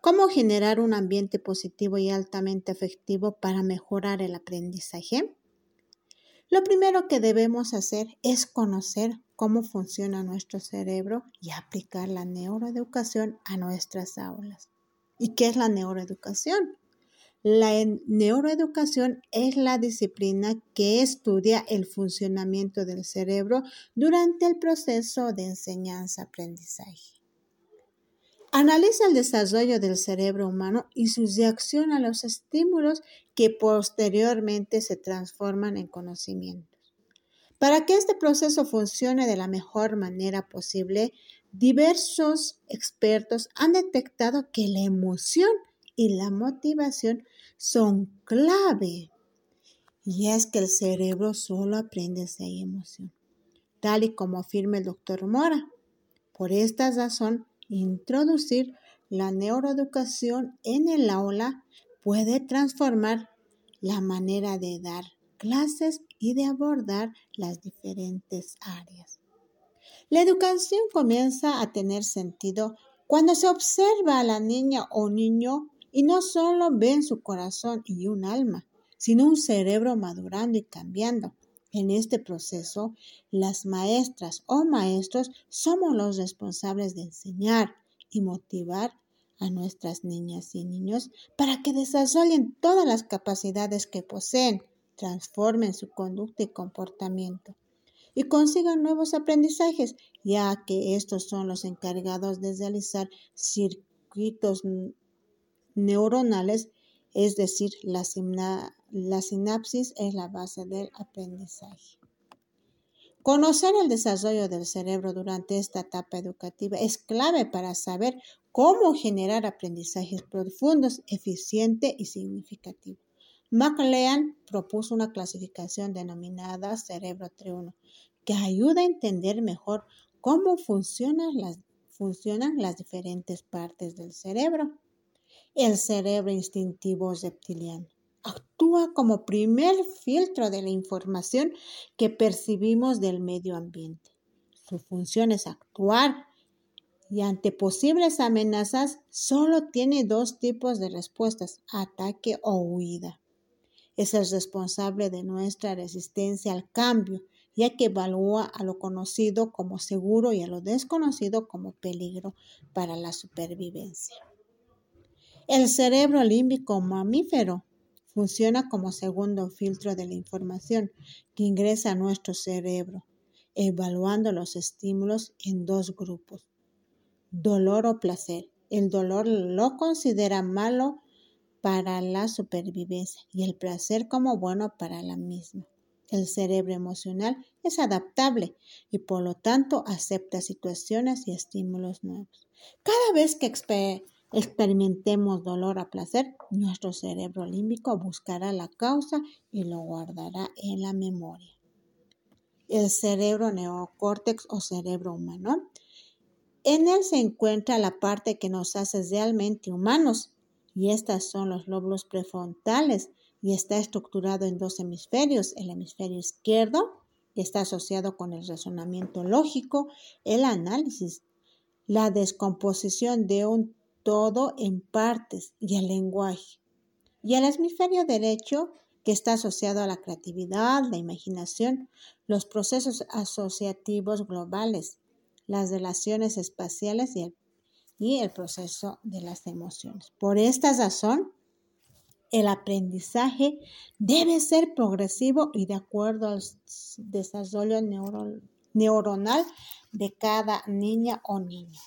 ¿Cómo generar un ambiente positivo y altamente efectivo para mejorar el aprendizaje? Lo primero que debemos hacer es conocer cómo funciona nuestro cerebro y aplicar la neuroeducación a nuestras aulas. ¿Y qué es la neuroeducación? La neuroeducación es la disciplina que estudia el funcionamiento del cerebro durante el proceso de enseñanza-aprendizaje. Analiza el desarrollo del cerebro humano y su reacción a los estímulos que posteriormente se transforman en conocimientos. Para que este proceso funcione de la mejor manera posible, diversos expertos han detectado que la emoción y la motivación son clave. Y es que el cerebro solo aprende si hay emoción, tal y como afirma el doctor Mora. Por esta razón, introducir la neuroeducación en el aula puede transformar la manera de dar clases y de abordar las diferentes áreas. La educación comienza a tener sentido cuando se observa a la niña o niño y no solo ven su corazón y un alma, sino un cerebro madurando y cambiando. En este proceso, las maestras o maestros somos los responsables de enseñar y motivar a nuestras niñas y niños para que desarrollen todas las capacidades que poseen, transformen su conducta y comportamiento y consigan nuevos aprendizajes, ya que estos son los encargados de realizar circuitos neuronales, es decir, la, la sinapsis es la base del aprendizaje. Conocer el desarrollo del cerebro durante esta etapa educativa es clave para saber cómo generar aprendizajes profundos, eficientes y significativos. McLean propuso una clasificación denominada cerebro triuno que ayuda a entender mejor cómo funcionan las, funcionan las diferentes partes del cerebro. El cerebro instintivo reptiliano actúa como primer filtro de la información que percibimos del medio ambiente. Su función es actuar y ante posibles amenazas solo tiene dos tipos de respuestas, ataque o huida. Es el responsable de nuestra resistencia al cambio, ya que evalúa a lo conocido como seguro y a lo desconocido como peligro para la supervivencia. El cerebro límbico mamífero funciona como segundo filtro de la información que ingresa a nuestro cerebro, evaluando los estímulos en dos grupos, dolor o placer. El dolor lo considera malo para la supervivencia y el placer como bueno para la misma. El cerebro emocional es adaptable y por lo tanto acepta situaciones y estímulos nuevos. Cada vez que experimentemos dolor a placer, nuestro cerebro límbico buscará la causa y lo guardará en la memoria. El cerebro neocórtex o cerebro humano. En él se encuentra la parte que nos hace realmente humanos y estas son los lóbulos prefrontales y está estructurado en dos hemisferios, el hemisferio izquierdo que está asociado con el razonamiento lógico, el análisis, la descomposición de un todo en partes y el lenguaje. Y el hemisferio derecho, que está asociado a la creatividad, la imaginación, los procesos asociativos globales, las relaciones espaciales y el, y el proceso de las emociones. Por esta razón, el aprendizaje debe ser progresivo y de acuerdo al desarrollo neuronal de cada niña o niño.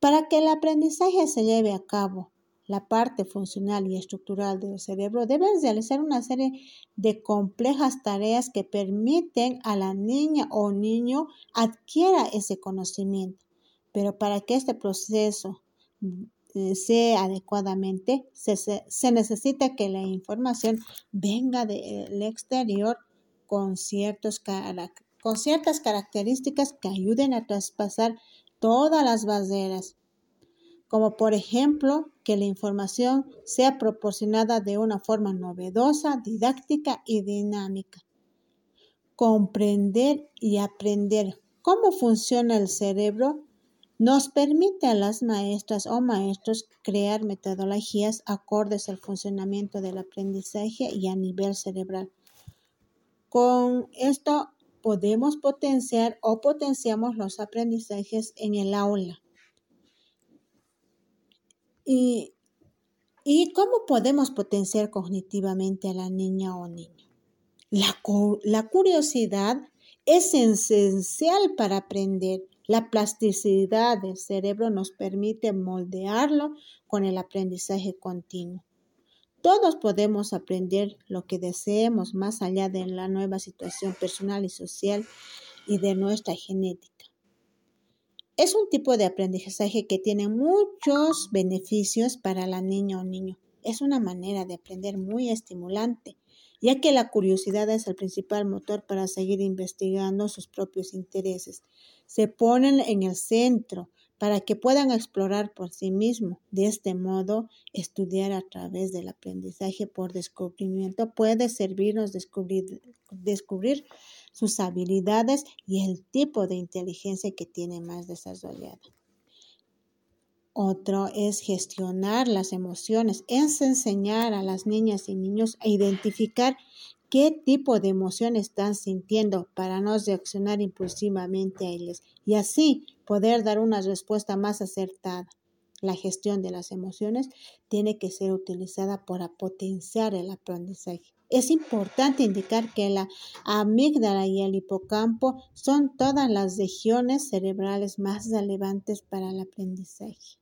Para que el aprendizaje se lleve a cabo, la parte funcional y estructural del cerebro debe realizar una serie de complejas tareas que permiten a la niña o niño adquiera ese conocimiento. Pero para que este proceso eh, sea adecuadamente, se, necesita que la información venga del exterior con, con ciertas características que ayuden a traspasar todas las barreras, como por ejemplo que la información sea proporcionada de una forma novedosa, didáctica y dinámica. Comprender y aprender cómo funciona el cerebro nos permite a las maestras o maestros crear metodologías acordes al funcionamiento del aprendizaje y a nivel cerebral. Con esto podemos potenciar o potenciamos los aprendizajes en el aula. ¿Y, y cómo podemos potenciar cognitivamente a la niña o niño? La, la curiosidad es esencial para aprender. La plasticidad del cerebro nos permite moldearlo con el aprendizaje continuo. Todos podemos aprender lo que deseemos más allá de la nueva situación personal y social y de nuestra genética. Es un tipo de aprendizaje que tiene muchos beneficios para la niña o niño. Es una manera de aprender muy estimulante ya que la curiosidad es el principal motor para seguir investigando sus propios intereses. Se ponen en el centro para que puedan explorar por sí mismos. De este modo, estudiar a través del aprendizaje por descubrimiento puede servirnos descubrir, descubrir sus habilidades y el tipo de inteligencia que tiene más desarrollada. Otro es gestionar las emociones, es enseñar a las niñas y niños a identificar qué tipo de emoción están sintiendo para no reaccionar impulsivamente a ellas y así poder dar una respuesta más acertada. La gestión de las emociones tiene que ser utilizada para potenciar el aprendizaje. Es importante indicar que la amígdala y el hipocampo son todas las regiones cerebrales más relevantes para el aprendizaje.